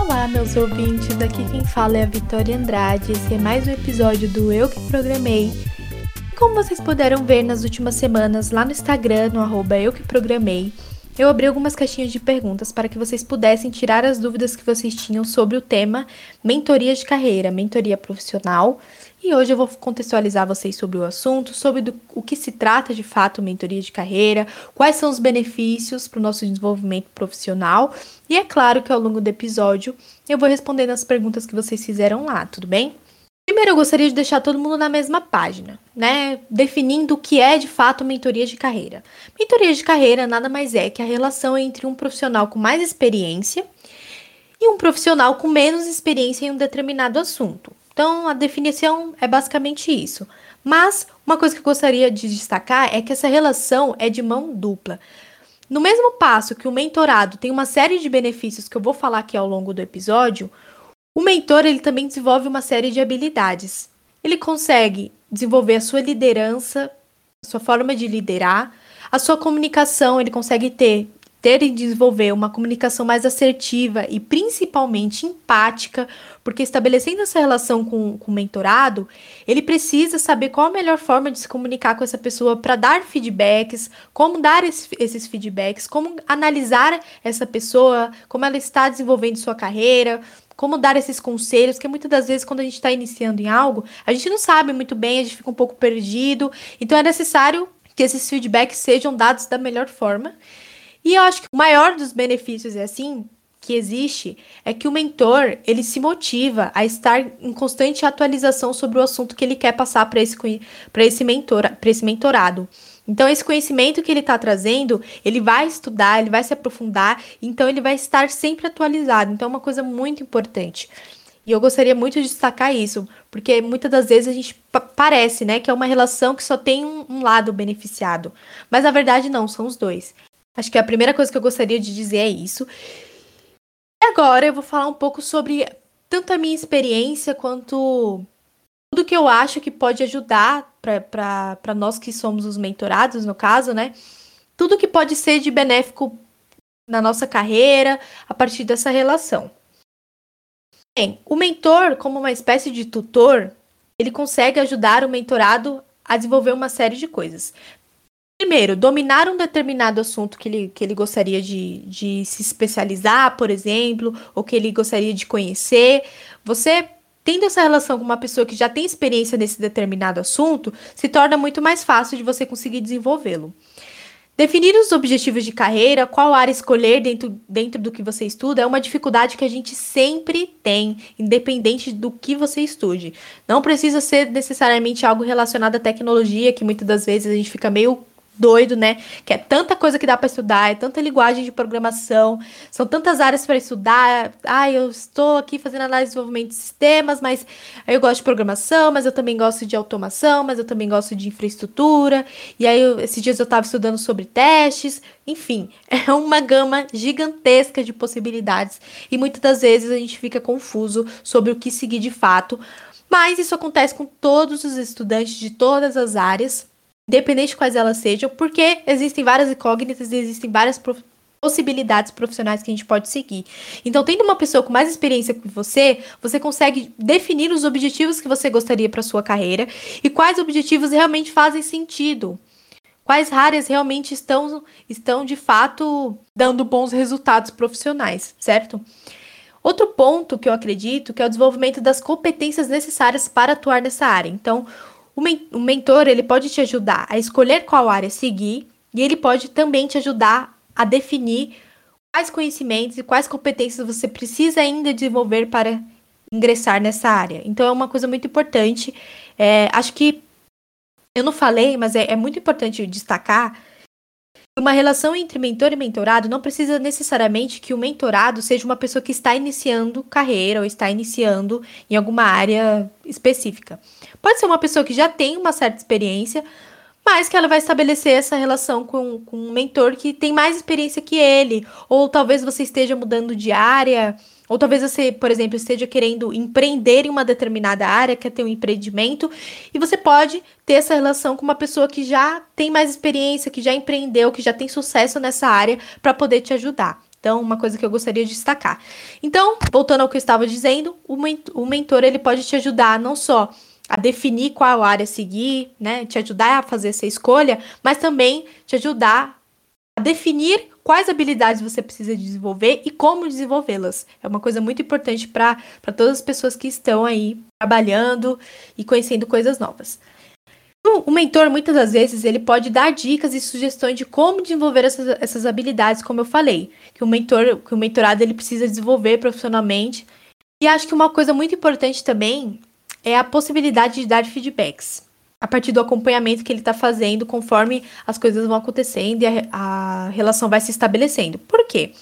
Olá, meus ouvintes. Aqui quem fala é a Vitória Andrade. Esse é mais um episódio do Eu que Programei. Como vocês puderam ver nas últimas semanas lá no Instagram, no arroba Eu que Programei, eu abri algumas caixinhas de perguntas para que vocês pudessem tirar as dúvidas que vocês tinham sobre o tema mentoria de carreira, mentoria profissional. E hoje eu vou contextualizar vocês sobre o assunto, sobre do, o que se trata de fato mentoria de carreira, quais são os benefícios para o nosso desenvolvimento profissional. E é claro que ao longo do episódio eu vou respondendo as perguntas que vocês fizeram lá, tudo bem? Primeiro, eu gostaria de deixar todo mundo na mesma página, né? Definindo o que é de fato mentoria de carreira. Mentoria de carreira nada mais é que a relação entre um profissional com mais experiência e um profissional com menos experiência em um determinado assunto. Então, a definição é basicamente isso. Mas, uma coisa que eu gostaria de destacar é que essa relação é de mão dupla. No mesmo passo que o mentorado tem uma série de benefícios que eu vou falar aqui ao longo do episódio, o mentor ele também desenvolve uma série de habilidades. Ele consegue desenvolver a sua liderança, a sua forma de liderar, a sua comunicação, ele consegue ter ter e desenvolver uma comunicação mais assertiva e principalmente empática, porque estabelecendo essa relação com, com o mentorado, ele precisa saber qual a melhor forma de se comunicar com essa pessoa para dar feedbacks, como dar esse, esses feedbacks, como analisar essa pessoa, como ela está desenvolvendo sua carreira, como dar esses conselhos, que muitas das vezes quando a gente está iniciando em algo, a gente não sabe muito bem, a gente fica um pouco perdido. Então é necessário que esses feedbacks sejam dados da melhor forma. E eu acho que o maior dos benefícios é assim que existe é que o mentor ele se motiva a estar em constante atualização sobre o assunto que ele quer passar para esse para esse mentor para esse mentorado. Então, esse conhecimento que ele está trazendo, ele vai estudar, ele vai se aprofundar, então ele vai estar sempre atualizado. Então, é uma coisa muito importante. E eu gostaria muito de destacar isso, porque muitas das vezes a gente parece, né, que é uma relação que só tem um, um lado beneficiado. Mas na verdade não, são os dois. Acho que a primeira coisa que eu gostaria de dizer é isso. E agora eu vou falar um pouco sobre tanto a minha experiência quanto tudo que eu acho que pode ajudar para nós que somos os mentorados, no caso, né? Tudo que pode ser de benéfico na nossa carreira a partir dessa relação. Bem, o mentor, como uma espécie de tutor, ele consegue ajudar o mentorado a desenvolver uma série de coisas. Primeiro, dominar um determinado assunto que ele, que ele gostaria de, de se especializar, por exemplo, ou que ele gostaria de conhecer. Você tendo essa relação com uma pessoa que já tem experiência nesse determinado assunto, se torna muito mais fácil de você conseguir desenvolvê-lo. Definir os objetivos de carreira, qual área escolher dentro, dentro do que você estuda, é uma dificuldade que a gente sempre tem, independente do que você estude. Não precisa ser necessariamente algo relacionado à tecnologia, que muitas das vezes a gente fica meio doido, né? Que é tanta coisa que dá para estudar, é tanta linguagem de programação, são tantas áreas para estudar. Ah, eu estou aqui fazendo análise de desenvolvimento de sistemas, mas eu gosto de programação, mas eu também gosto de automação, mas eu também gosto de infraestrutura. E aí, eu, esses dias eu estava estudando sobre testes. Enfim, é uma gama gigantesca de possibilidades e muitas das vezes a gente fica confuso sobre o que seguir de fato. Mas isso acontece com todos os estudantes de todas as áreas independente de quais elas sejam, porque existem várias incógnitas e existem várias prof possibilidades profissionais que a gente pode seguir. Então, tendo uma pessoa com mais experiência que você, você consegue definir os objetivos que você gostaria para sua carreira e quais objetivos realmente fazem sentido. Quais áreas realmente estão, estão de fato dando bons resultados profissionais, certo? Outro ponto que eu acredito que é o desenvolvimento das competências necessárias para atuar nessa área. Então, o, men o mentor ele pode te ajudar a escolher qual área seguir e ele pode também te ajudar a definir quais conhecimentos e quais competências você precisa ainda desenvolver para ingressar nessa área. Então é uma coisa muito importante. É, acho que eu não falei, mas é, é muito importante destacar uma relação entre mentor e mentorado não precisa necessariamente que o mentorado seja uma pessoa que está iniciando carreira ou está iniciando em alguma área específica. Pode ser uma pessoa que já tem uma certa experiência, mas que ela vai estabelecer essa relação com, com um mentor que tem mais experiência que ele, ou talvez você esteja mudando de área, ou talvez você, por exemplo, esteja querendo empreender em uma determinada área, quer ter um empreendimento, e você pode ter essa relação com uma pessoa que já tem mais experiência, que já empreendeu, que já tem sucesso nessa área, para poder te ajudar. Então, uma coisa que eu gostaria de destacar. Então, voltando ao que eu estava dizendo, o, mentor ele pode te ajudar não só a definir qual área seguir, né, te ajudar a fazer essa escolha, mas também te ajudar definir quais habilidades você precisa desenvolver e como desenvolvê-las. É uma coisa muito importante para todas as pessoas que estão aí trabalhando e conhecendo coisas novas. O mentor, muitas das vezes, ele pode dar dicas e sugestões de como desenvolver essas, essas habilidades, como eu falei, que o mentor, que o mentorado ele precisa desenvolver profissionalmente. E acho que uma coisa muito importante também é a possibilidade de dar feedbacks a partir do acompanhamento que ele está fazendo conforme as coisas vão acontecendo e a, a relação vai se estabelecendo. Por quê?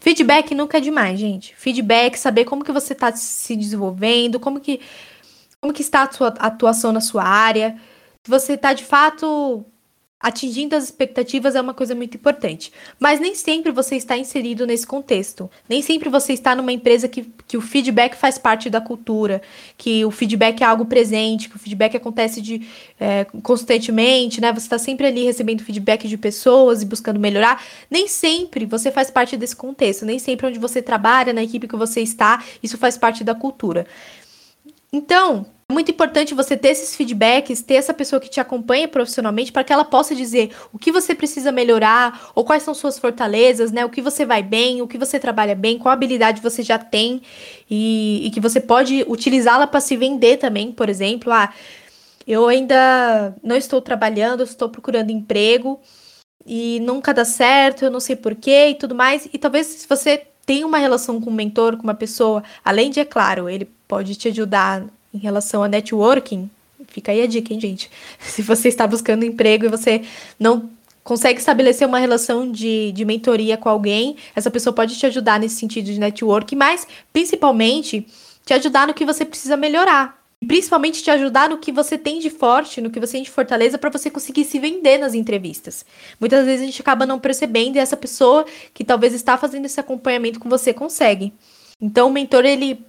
Feedback nunca é demais, gente. Feedback, saber como que você está se desenvolvendo, como que, como que está a sua atuação na sua área, se você está de fato Atingindo as expectativas é uma coisa muito importante. Mas nem sempre você está inserido nesse contexto. Nem sempre você está numa empresa que, que o feedback faz parte da cultura, que o feedback é algo presente, que o feedback acontece de, é, constantemente, né? Você está sempre ali recebendo feedback de pessoas e buscando melhorar. Nem sempre você faz parte desse contexto. Nem sempre onde você trabalha, na equipe que você está, isso faz parte da cultura. Então, muito importante você ter esses feedbacks, ter essa pessoa que te acompanha profissionalmente para que ela possa dizer o que você precisa melhorar, ou quais são suas fortalezas, né? O que você vai bem, o que você trabalha bem, qual habilidade você já tem e, e que você pode utilizá-la para se vender também, por exemplo. Ah, eu ainda não estou trabalhando, estou procurando emprego e nunca dá certo, eu não sei porquê e tudo mais. E talvez se você tem uma relação com um mentor, com uma pessoa, além de, é claro, ele pode te ajudar em relação a networking, fica aí a dica, hein, gente? Se você está buscando emprego e você não consegue estabelecer uma relação de, de mentoria com alguém, essa pessoa pode te ajudar nesse sentido de network, mas principalmente te ajudar no que você precisa melhorar. Principalmente te ajudar no que você tem de forte, no que você tem de fortaleza, para você conseguir se vender nas entrevistas. Muitas vezes a gente acaba não percebendo e essa pessoa que talvez está fazendo esse acompanhamento com você consegue. Então, o mentor, ele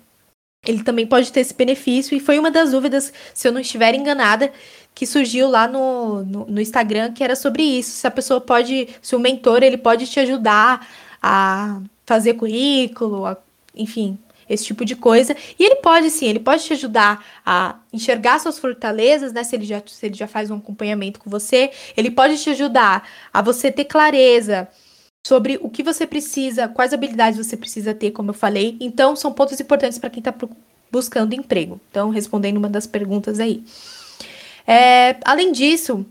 ele também pode ter esse benefício. E foi uma das dúvidas, se eu não estiver enganada, que surgiu lá no, no, no, Instagram, que era sobre isso. Se a pessoa pode, se o mentor ele pode te ajudar a fazer currículo, a, enfim, esse tipo de coisa. E ele pode sim, ele pode te ajudar a enxergar suas fortalezas, né? Se ele já, se ele já faz um acompanhamento com você, ele pode te ajudar a você ter clareza sobre o que você precisa, quais habilidades você precisa ter, como eu falei. Então, são pontos importantes para quem está buscando emprego. Então, respondendo uma das perguntas aí. É, além disso,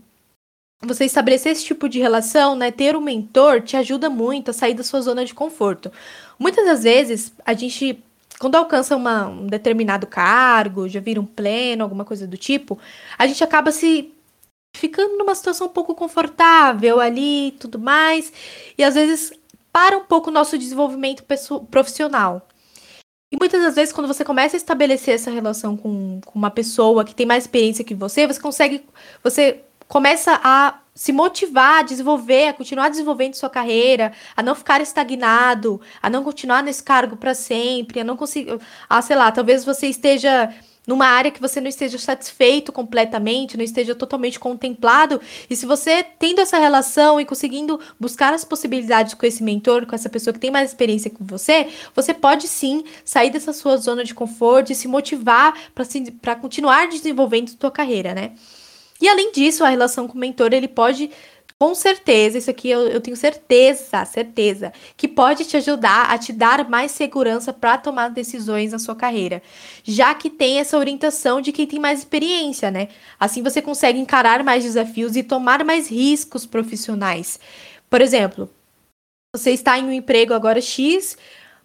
você estabelecer esse tipo de relação, né, ter um mentor, te ajuda muito a sair da sua zona de conforto. Muitas das vezes, a gente, quando alcança uma, um determinado cargo, já vira um pleno, alguma coisa do tipo, a gente acaba se ficando numa situação um pouco confortável ali e tudo mais. E às vezes para um pouco o nosso desenvolvimento profissional. E muitas das vezes, quando você começa a estabelecer essa relação com, com uma pessoa que tem mais experiência que você, você consegue. Você começa a se motivar a desenvolver, a continuar desenvolvendo sua carreira, a não ficar estagnado, a não continuar nesse cargo para sempre, a não conseguir. Ah, sei lá, talvez você esteja numa área que você não esteja satisfeito completamente, não esteja totalmente contemplado. E se você tendo essa relação e conseguindo buscar as possibilidades com esse mentor, com essa pessoa que tem mais experiência com você, você pode sim sair dessa sua zona de conforto e se motivar para continuar desenvolvendo sua carreira, né? E além disso, a relação com o mentor, ele pode com certeza, isso aqui eu, eu, tenho certeza, certeza, que pode te ajudar a te dar mais segurança para tomar decisões na sua carreira, já que tem essa orientação de quem tem mais experiência, né? Assim você consegue encarar mais desafios e tomar mais riscos profissionais. Por exemplo, você está em um emprego agora X,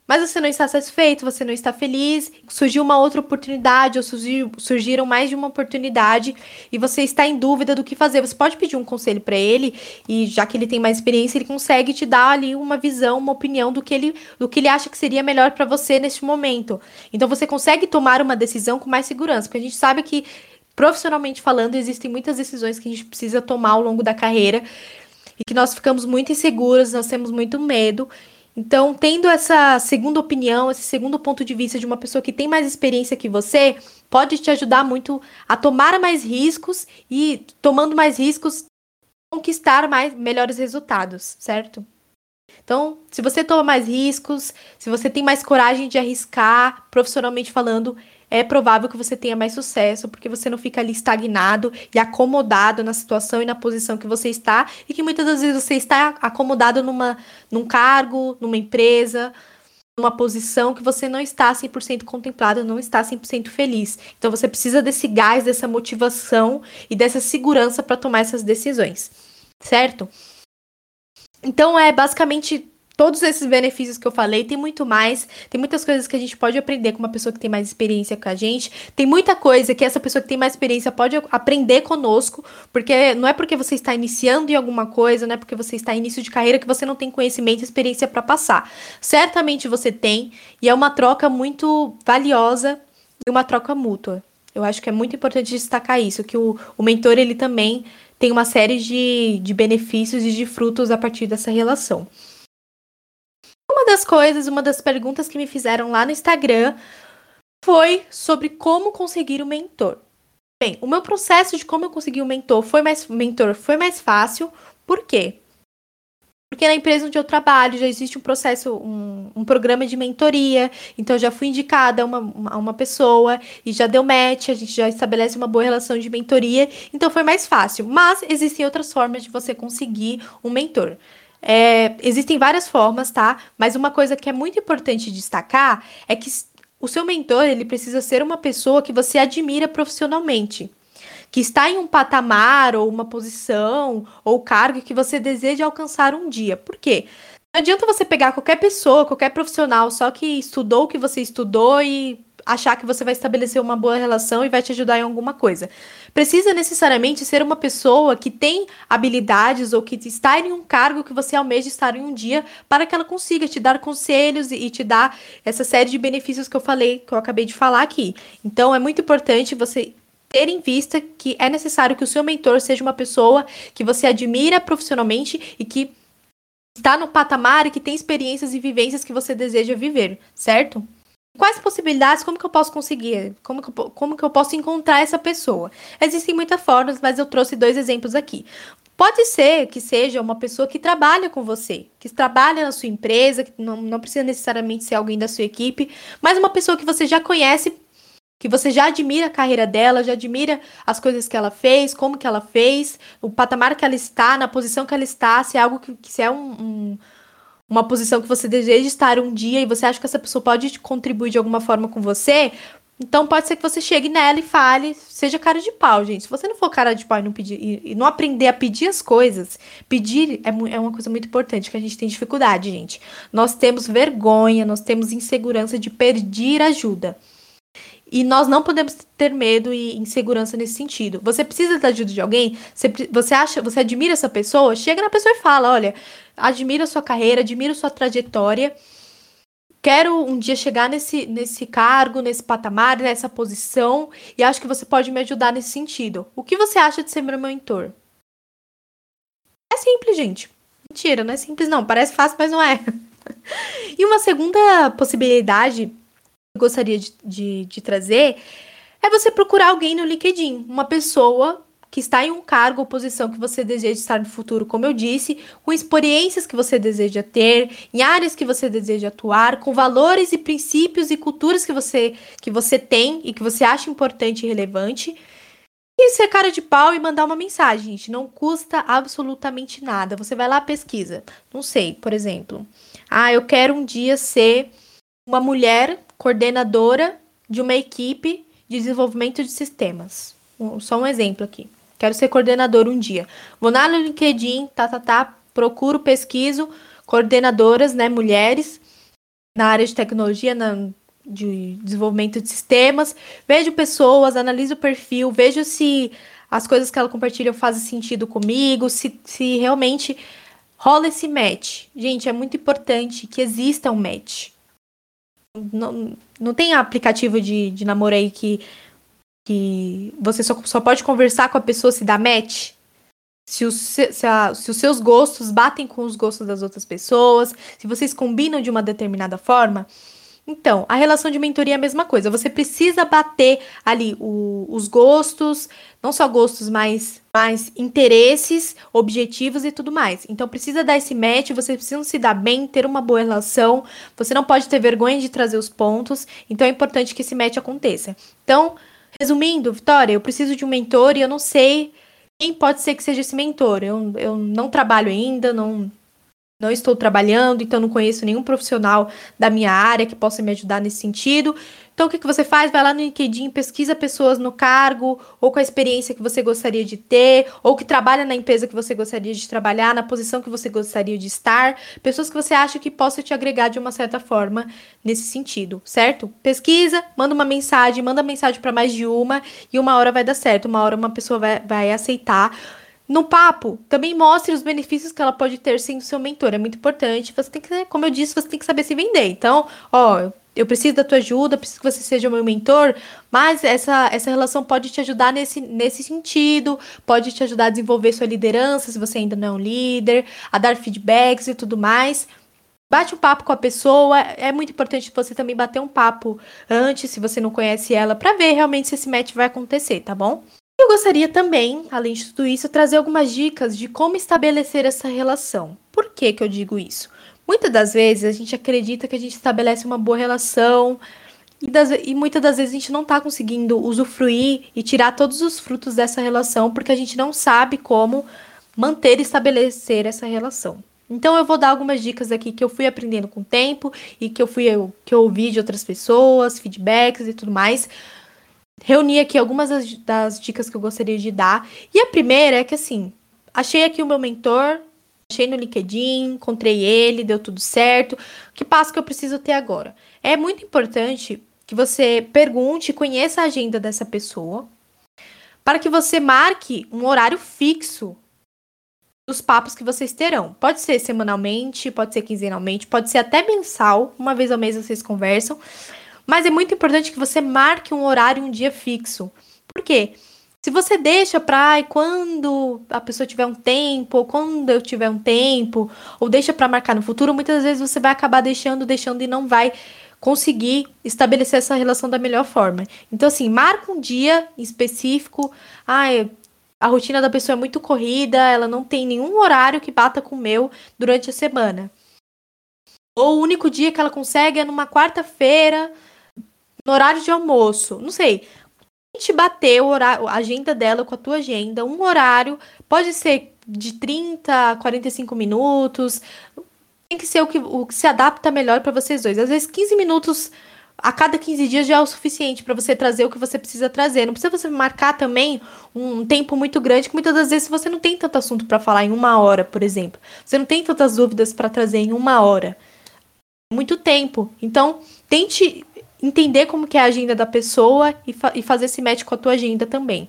mas você não está satisfeito, você não está feliz, surgiu uma outra oportunidade, ou surgiu, surgiram mais de uma oportunidade, e você está em dúvida do que fazer. Você pode pedir um conselho para ele, e já que ele tem mais experiência, ele consegue te dar ali uma visão, uma opinião do que ele, do que ele acha que seria melhor para você neste momento. Então você consegue tomar uma decisão com mais segurança, porque a gente sabe que profissionalmente falando, existem muitas decisões que a gente precisa tomar ao longo da carreira e que nós ficamos muito inseguros, nós temos muito medo. Então, tendo essa segunda opinião, esse segundo ponto de vista de uma pessoa que tem mais experiência que você, pode te ajudar muito a tomar mais riscos e, tomando mais riscos, conquistar mais melhores resultados, certo? Então, se você toma mais riscos, se você tem mais coragem de arriscar, profissionalmente falando, é provável que você tenha mais sucesso, porque você não fica ali estagnado e acomodado na situação e na posição que você está, e que muitas das vezes você está acomodado numa, num cargo, numa empresa, numa posição que você não está 100% contemplado, não está 100% feliz. Então você precisa desse gás, dessa motivação e dessa segurança para tomar essas decisões, certo? Então é basicamente todos esses benefícios que eu falei, tem muito mais, tem muitas coisas que a gente pode aprender com uma pessoa que tem mais experiência com a gente, tem muita coisa que essa pessoa que tem mais experiência pode aprender conosco, porque não é porque você está iniciando em alguma coisa, não é porque você está início de carreira que você não tem conhecimento e experiência para passar. Certamente você tem, e é uma troca muito valiosa e uma troca mútua. Eu acho que é muito importante destacar isso, que o, o mentor ele também tem uma série de, de benefícios e de frutos a partir dessa relação. Uma das coisas, uma das perguntas que me fizeram lá no Instagram foi sobre como conseguir um mentor. Bem, o meu processo de como eu consegui um mentor foi mais mentor foi mais fácil. Por quê? Porque na empresa onde eu trabalho já existe um processo, um, um programa de mentoria. Então, já fui indicada a uma, uma, uma, pessoa e já deu match, a gente já estabelece uma boa relação de mentoria. Então, foi mais fácil. Mas existem outras formas de você conseguir um mentor. É, existem várias formas, tá? Mas uma coisa que é muito importante destacar é que o seu mentor ele precisa ser uma pessoa que você admira profissionalmente, que está em um patamar ou uma posição ou cargo que você deseja alcançar um dia. Por quê? Não adianta você pegar qualquer pessoa, qualquer profissional, só que estudou o que você estudou e achar que você vai estabelecer uma boa relação e vai te ajudar em alguma coisa. Precisa necessariamente ser uma pessoa que tem habilidades ou que está em um cargo que você almeja estar em um dia para que ela consiga te dar conselhos e, te dar essa série de benefícios que eu falei, que eu acabei de falar aqui. Então é muito importante você ter em vista que é necessário que o seu mentor seja uma pessoa que você admira profissionalmente e que está no patamar e que tem experiências e vivências que você deseja viver, certo? Quais possibilidades, como que eu posso conseguir? Como que eu, como que eu posso encontrar essa pessoa? Existem muitas formas, mas eu trouxe dois exemplos aqui. Pode ser que seja uma pessoa que trabalha com você, que trabalha na sua empresa, que não, não precisa necessariamente ser alguém da sua equipe, mas uma pessoa que você já conhece, que você já admira a carreira dela, já admira as coisas que ela fez, como que ela fez, o patamar que ela está, na posição que ela está, se é algo que, se é um, um uma posição que você deseja estar um dia e você acha que essa pessoa pode contribuir de alguma forma com você, então pode ser que você chegue nela e fale, seja cara de pau, gente. Se você não for cara de pau e não, pedir, e, não aprender a pedir as coisas, pedir é, é uma coisa muito importante que a gente tem dificuldade, gente. Nós temos vergonha, nós temos insegurança de pedir ajuda. E nós não podemos ter medo e insegurança nesse sentido. Você precisa da ajuda de alguém? Você, você acha, você admira essa pessoa? Chega na pessoa e fala: olha, admiro a sua carreira, admiro sua trajetória. Quero um dia chegar nesse, nesse cargo, nesse patamar, nessa posição, e acho que você pode me ajudar nesse sentido. O que você acha de ser meu mentor? É simples, gente. Mentira, não é simples, não. Parece fácil, mas não é. e uma segunda possibilidade gostaria de, de, de trazer é você procurar alguém no LinkedIn, uma pessoa que está em um cargo ou posição que você deseja estar no futuro, como eu disse, com experiências que você deseja ter, em áreas que você deseja atuar, com valores e princípios e culturas que você que você tem e que você acha importante e relevante. E ser cara de pau e mandar uma mensagem, gente. Não custa absolutamente nada. Você vai lá, pesquisa. Não sei, por exemplo. Ah, eu quero um dia ser uma mulher coordenadora de uma equipe de desenvolvimento de sistemas. Só um exemplo aqui. Quero ser coordenador um dia. Vou lá no LinkedIn, tá, tá, tá, procuro, pesquiso coordenadoras, né, mulheres na área de tecnologia, na, de desenvolvimento de sistemas. Vejo pessoas, analiso o perfil, vejo se as coisas que ela compartilha fazem sentido comigo, se, se realmente rola esse match. Gente, é muito importante que exista um match. Não, não tem aplicativo de, de namoro aí que que você só, só pode conversar com a pessoa se dá match? Se os, se, a, se os seus gostos batem com os gostos das outras pessoas, se vocês combinam de uma determinada forma. Então, a relação de mentoria é a mesma coisa. Você precisa bater ali o, os gostos, não só gostos, mas, mas interesses, objetivos e tudo mais. Então, precisa dar esse match, você precisa se dar bem, ter uma boa relação. Você não pode ter vergonha de trazer os pontos. Então, é importante que esse match aconteça. Então, resumindo, Vitória, eu preciso de um mentor e eu não sei quem pode ser que seja esse mentor. Eu, eu não trabalho ainda, não não estou trabalhando, então não conheço nenhum profissional da minha área que possa me ajudar nesse sentido. Então, o que, que você faz? Vai lá no LinkedIn, pesquisa pessoas no cargo, ou com a experiência que você gostaria de ter, ou que trabalha na empresa que você gostaria de trabalhar, na posição que você gostaria de estar, pessoas que você acha que possa te agregar de uma certa forma nesse sentido, certo? Pesquisa, manda uma mensagem, manda mensagem para mais de uma, e uma hora vai dar certo, uma hora uma pessoa vai, vai aceitar no papo, também mostre os benefícios que ela pode ter sendo seu mentor. É muito importante. Você tem que, como eu disse, você tem que saber se vender. Então, ó, eu preciso da tua ajuda, preciso que você seja meu mentor, mas essa, essa relação pode te ajudar nesse, nesse sentido, pode te ajudar a desenvolver sua liderança, se você ainda não é um líder, a dar feedbacks e tudo mais. Bate um papo com a pessoa, é muito importante você também bater um papo antes, se você não conhece ela, para ver realmente se esse match vai acontecer, tá bom? Eu gostaria também, além de tudo isso, trazer algumas dicas de como estabelecer essa relação. Por que, que eu digo isso? Muitas das vezes a gente acredita que a gente estabelece uma boa relação e, das, e muitas das vezes a gente não está conseguindo usufruir e tirar todos os frutos dessa relação porque a gente não sabe como manter e estabelecer essa relação. Então eu vou dar algumas dicas aqui que eu fui aprendendo com o tempo e que eu fui que eu ouvi de outras pessoas, feedbacks e tudo mais, reuni aqui algumas das, das dicas que eu gostaria de dar. E a primeira é que, assim, achei aqui o meu mentor, achei no LinkedIn, encontrei ele, deu tudo certo. Que passo que eu preciso ter agora? É muito importante que você pergunte, conheça a agenda dessa pessoa, para que você marque um horário fixo dos papos que vocês terão. Pode ser semanalmente, pode ser quinzenalmente, pode ser até mensal, uma vez ao mês vocês conversam. Mas é muito importante que você marque um horário, um dia fixo. Por quê? Se você deixa para quando a pessoa tiver um tempo, ou quando eu tiver um tempo, ou deixa para marcar no futuro, muitas vezes você vai acabar deixando, deixando e não vai conseguir estabelecer essa relação da melhor forma. Então, assim, marca um dia específico. Ah, a rotina da pessoa é muito corrida, ela não tem nenhum horário que bata com o meu durante a semana. Ou o único dia que ela consegue é numa quarta-feira, no horário de almoço, não sei. A gente bater o horário, a agenda dela com a tua agenda, um horário, pode ser de 30 a 45 minutos. Tem que ser o que, o que se adapta melhor para vocês dois. Às vezes 15 minutos a cada 15 dias já é o suficiente para você trazer o que você precisa trazer. Não precisa você marcar também um tempo muito grande, que muitas das vezes você não tem tanto assunto para falar em uma hora, por exemplo. Você não tem tantas dúvidas para trazer em uma hora. Muito tempo. Então, tente entender como que é a agenda da pessoa e, fa e fazer esse match com a tua agenda também.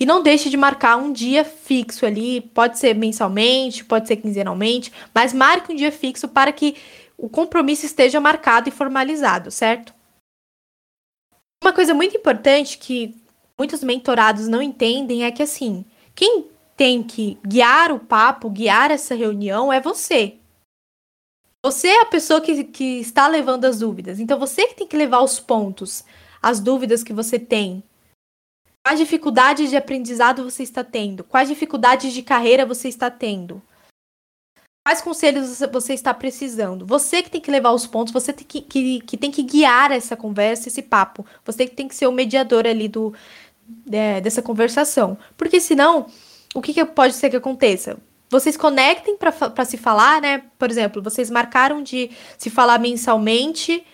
E não deixe de marcar um dia fixo ali, pode ser mensalmente, pode ser quinzenalmente, mas marque um dia fixo para que o compromisso esteja marcado e formalizado, certo? Uma coisa muito importante que muitos mentorados não entendem é que assim, quem tem que guiar o papo, guiar essa reunião é você. Você é a pessoa que, que está levando as dúvidas. Então você que tem que levar os pontos, as dúvidas que você tem. Quais dificuldades de aprendizado você está tendo? Quais dificuldades de carreira você está tendo? Quais conselhos você está precisando? Você que tem que levar os pontos, você tem que, que, que tem que guiar essa conversa, esse papo. Você que tem que ser o mediador ali do, é, dessa conversação. Porque senão, o que, que pode ser que aconteça? Vocês conectem para se falar, né? Por exemplo, vocês marcaram de se falar mensalmente,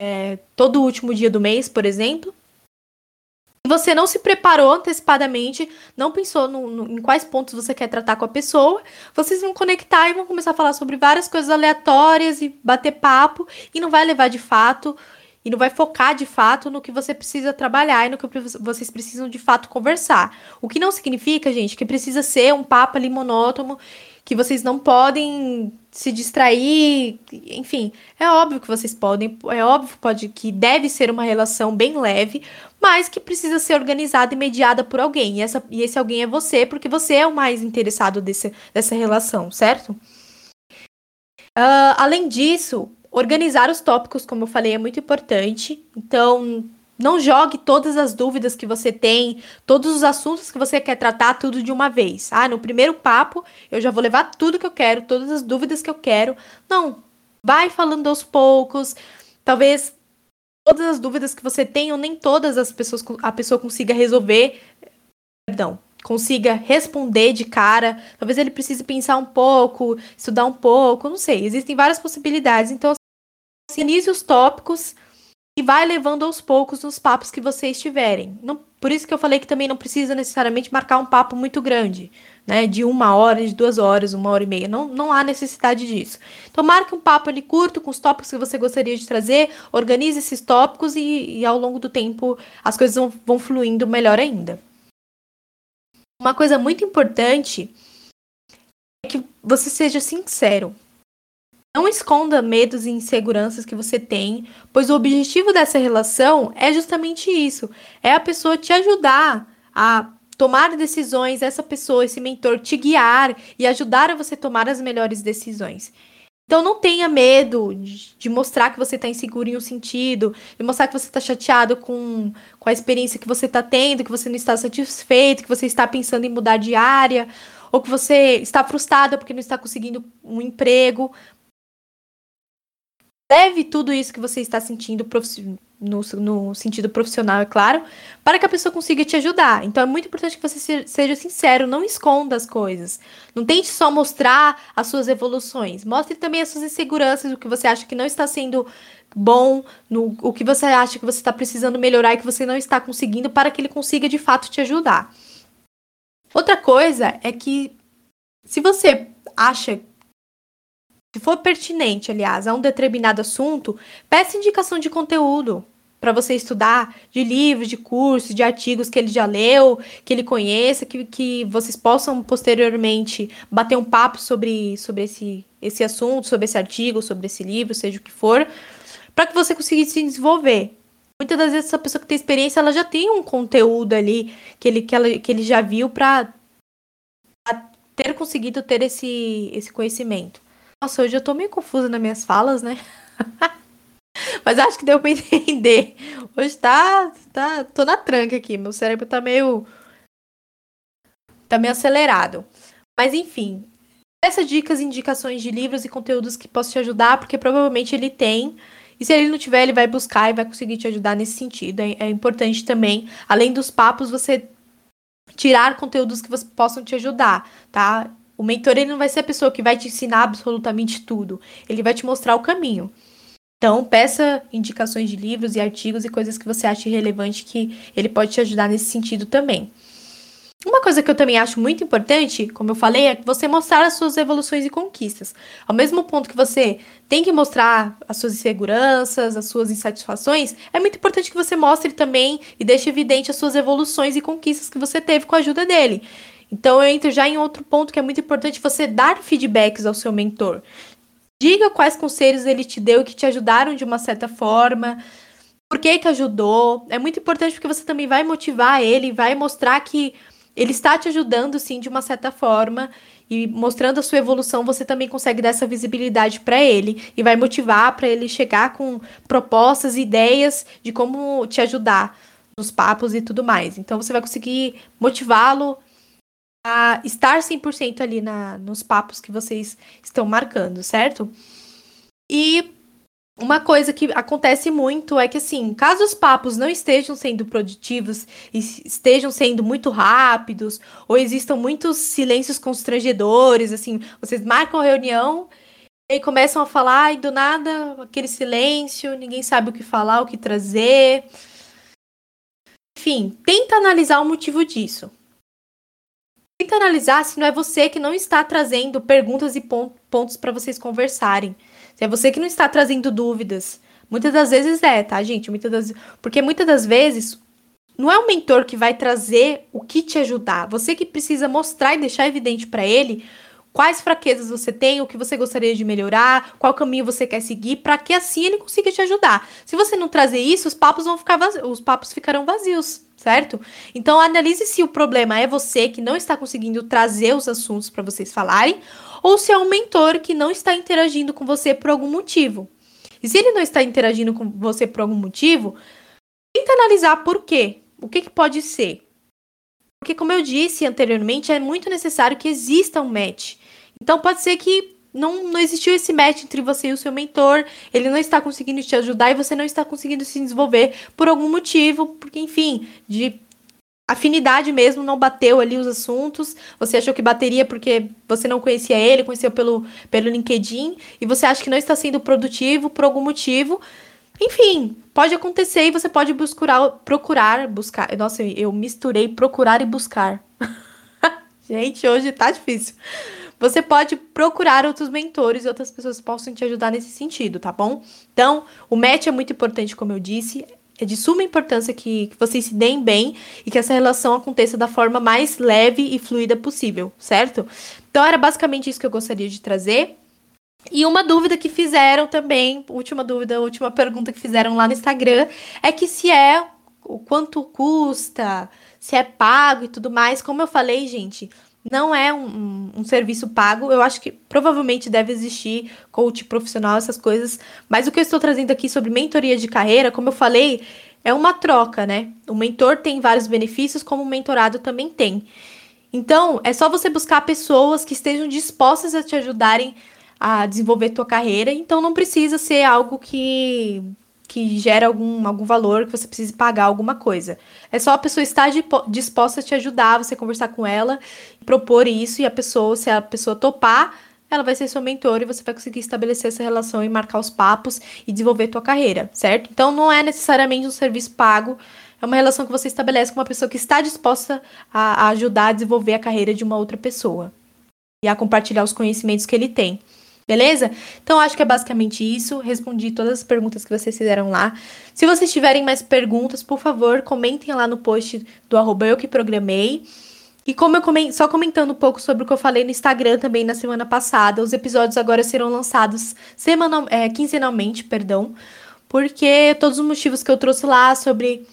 é, todo último dia do mês, por exemplo. E você não se preparou antecipadamente, não pensou no, no, em quais pontos você quer tratar com a pessoa. Vocês vão conectar e vão começar a falar sobre várias coisas aleatórias e bater papo, e não vai levar de fato. E não vai focar de fato no que você precisa trabalhar e no que vocês precisam de fato conversar. O que não significa, gente, que precisa ser um papo ali monótono, que vocês não podem se distrair, enfim, é óbvio que vocês podem, é óbvio pode que deve ser uma relação bem leve, mas que precisa ser organizada e mediada por alguém. E, essa, e esse alguém é você, porque você é o mais interessado desse, dessa relação, certo? Uh, além disso, Organizar os tópicos, como eu falei, é muito importante. Então, não jogue todas as dúvidas que você tem, todos os assuntos que você quer tratar, tudo de uma vez. Ah, no primeiro papo, eu já vou levar tudo que eu quero, todas as dúvidas que eu quero. Não. Vai falando aos poucos. Talvez todas as dúvidas que você tem, ou nem todas as pessoas a pessoa consiga resolver. Perdão, consiga responder de cara. Talvez ele precise pensar um pouco, estudar um pouco, não sei. Existem várias possibilidades. Então, Inicie os tópicos e vai levando aos poucos nos papos que vocês tiverem. Não, por isso que eu falei que também não precisa necessariamente marcar um papo muito grande, né? De uma hora, de duas horas, uma hora e meia. Não, não há necessidade disso. Então, marque um papo ali curto com os tópicos que você gostaria de trazer, organize esses tópicos e, e ao longo do tempo as coisas vão, vão fluindo melhor ainda. Uma coisa muito importante é que você seja sincero. Não esconda medos e inseguranças que você tem, pois o objetivo dessa relação é justamente isso: é a pessoa te ajudar a tomar decisões, essa pessoa, esse mentor te guiar e ajudar a você tomar as melhores decisões. Então não tenha medo de, mostrar que você está inseguro em um sentido, de mostrar que você está chateado com, com a experiência que você está tendo, que você não está satisfeito, que você está pensando em mudar de área, ou que você está frustrada porque não está conseguindo um emprego. Leve tudo isso que você está sentindo no, no, sentido profissional, é claro, para que a pessoa consiga te ajudar. Então é muito importante que você seja sincero, não esconda as coisas. Não tente só mostrar as suas evoluções. Mostre também as suas inseguranças, o que você acha que não está sendo bom, no, o que você acha que você está precisando melhorar e que você não está conseguindo, para que ele consiga de fato te ajudar. Outra coisa é que se você acha se for pertinente, aliás, a um determinado assunto, peça indicação de conteúdo para você estudar, de livros, de cursos, de artigos que ele já leu, que ele conheça, que, que vocês possam posteriormente bater um papo sobre, sobre esse, esse assunto, sobre esse artigo, sobre esse livro, seja o que for, para que você consiga se desenvolver. Muitas das vezes essa pessoa que tem experiência, ela já tem um conteúdo ali que ele, que ela, que ele já viu para ter conseguido ter esse, esse conhecimento. Nossa, hoje eu tô meio confusa nas minhas falas, né? Mas acho que deu pra entender. Hoje tá, tá. Tô na tranca aqui. Meu cérebro tá meio. Tá meio acelerado. Mas enfim. Essas dicas indicações de livros e conteúdos que possam te ajudar, porque provavelmente ele tem. E se ele não tiver, ele vai buscar e vai conseguir te ajudar nesse sentido. É, é importante também, além dos papos, você tirar conteúdos que possam te ajudar, tá? O mentor ele não vai ser a pessoa que vai te ensinar absolutamente tudo. Ele vai te mostrar o caminho. Então, peça indicações de livros e artigos e coisas que você acha relevante que ele pode te ajudar nesse sentido também. Uma coisa que eu também acho muito importante, como eu falei, é você mostrar as suas evoluções e conquistas. Ao mesmo ponto que você tem que mostrar as suas inseguranças, as suas insatisfações, é muito importante que você mostre também e deixe evidente as suas evoluções e conquistas que você teve com a ajuda dele. Então eu entro já em outro ponto que é muito importante você dar feedbacks ao seu mentor. Diga quais conselhos ele te deu que te ajudaram de uma certa forma, por que que ajudou. É muito importante porque você também vai motivar ele, vai mostrar que ele está te ajudando sim de uma certa forma e mostrando a sua evolução, você também consegue dar essa visibilidade para ele e vai motivar para ele chegar com propostas, ideias de como te ajudar nos papos e tudo mais. Então você vai conseguir motivá-lo a estar 100% ali na, nos papos que vocês estão marcando, certo? E uma coisa que acontece muito é que, assim, caso os papos não estejam sendo produtivos e estejam sendo muito rápidos, ou existam muitos silêncios constrangedores, assim, vocês marcam a reunião e começam a falar e do nada aquele silêncio, ninguém sabe o que falar, o que trazer. Enfim, tenta analisar o motivo disso. Tenta analisar se não é você que não está trazendo perguntas e pontos para vocês conversarem. Se é você que não está trazendo dúvidas. Muitas das vezes é, tá, gente? Muitas das... Porque muitas das vezes não é o mentor que vai trazer o que te ajudar. Você que precisa mostrar e deixar evidente para ele quais fraquezas você tem, o que você gostaria de melhorar, qual caminho você quer seguir, para que assim ele consiga te ajudar. Se você não trazer isso, os papos vão ficar vazios, os papos ficarão vazios, certo? Então analise se o problema é você que não está conseguindo trazer os assuntos para vocês falarem, ou se é um mentor que não está interagindo com você por algum motivo. E se ele não está interagindo com você por algum motivo, tenta analisar por quê. O que, que pode ser? Porque, como eu disse anteriormente, é muito necessário que exista um match. Então, pode ser que não, não existiu esse match entre você e o seu mentor, ele não está conseguindo te ajudar e você não está conseguindo se desenvolver por algum motivo, porque, enfim, de afinidade mesmo, não bateu ali os assuntos. Você achou que bateria porque você não conhecia ele, conheceu pelo, pelo LinkedIn, e você acha que não está sendo produtivo por algum motivo. Enfim, pode acontecer e você pode buscar, procurar, buscar. Nossa, eu misturei procurar e buscar. Gente, hoje tá difícil. Você pode procurar outros mentores e outras pessoas que possam te ajudar nesse sentido, tá bom? Então, o match é muito importante, como eu disse é de suma importância que, que vocês se deem bem e que essa relação aconteça da forma mais leve e fluida possível, certo? Então era basicamente isso que eu gostaria de trazer. E uma dúvida que fizeram também, última dúvida, última pergunta que fizeram lá no Instagram, é que se é o quanto custa, se é pago e tudo mais. Como eu falei, gente, não é um, um, um, serviço pago. Eu acho que provavelmente deve existir coach profissional, essas coisas. Mas o que eu estou trazendo aqui sobre mentoria de carreira, como eu falei, é uma troca, né? O mentor tem vários benefícios, como o mentorado também tem. Então, é só você buscar pessoas que estejam dispostas a te ajudarem a desenvolver tua carreira. Então, não precisa ser algo que que gera algum, algum valor que você precise pagar alguma coisa. É só a pessoa estar disposta a te ajudar, você conversar com ela, propor isso, e a pessoa, se a pessoa topar, ela vai ser sua mentora e você vai conseguir estabelecer essa relação e marcar os papos e desenvolver tua carreira, certo? Então não é necessariamente um serviço pago, é uma relação que você estabelece com uma pessoa que está disposta a, a ajudar a desenvolver a carreira de uma outra pessoa e a compartilhar os conhecimentos que ele tem. Beleza? Então acho que é basicamente isso. Respondi todas as perguntas que vocês fizeram lá. Se vocês tiverem mais perguntas, por favor, comentem lá no post do arroba eu que programei. E como eu coment... só comentando um pouco sobre o que eu falei no Instagram também na semana passada, os episódios agora serão lançados semanal... É, quinzenalmente, perdão, porque todos os motivos que eu trouxe lá sobre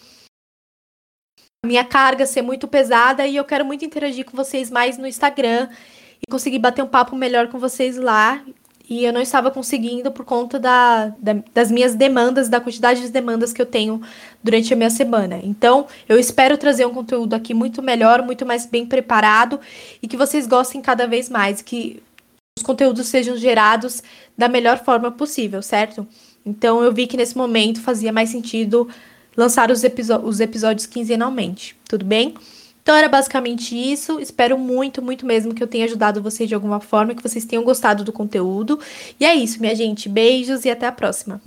a minha carga ser muito pesada e eu quero muito interagir com vocês mais no Instagram e conseguir bater um papo melhor com vocês lá e eu não estava conseguindo por conta da, da, das minhas demandas, da quantidade de demandas que eu tenho durante a minha semana. Então, eu espero trazer um conteúdo aqui muito melhor, muito mais bem preparado e que vocês gostem cada vez mais, que os conteúdos sejam gerados da melhor forma possível, certo? Então, eu vi que nesse momento fazia mais sentido lançar os, os episódios quinzenalmente, tudo bem? Então era basicamente isso. Espero muito, muito mesmo que eu tenha ajudado vocês de alguma forma, que vocês tenham gostado do conteúdo. E é isso, minha gente. Beijos e até a próxima.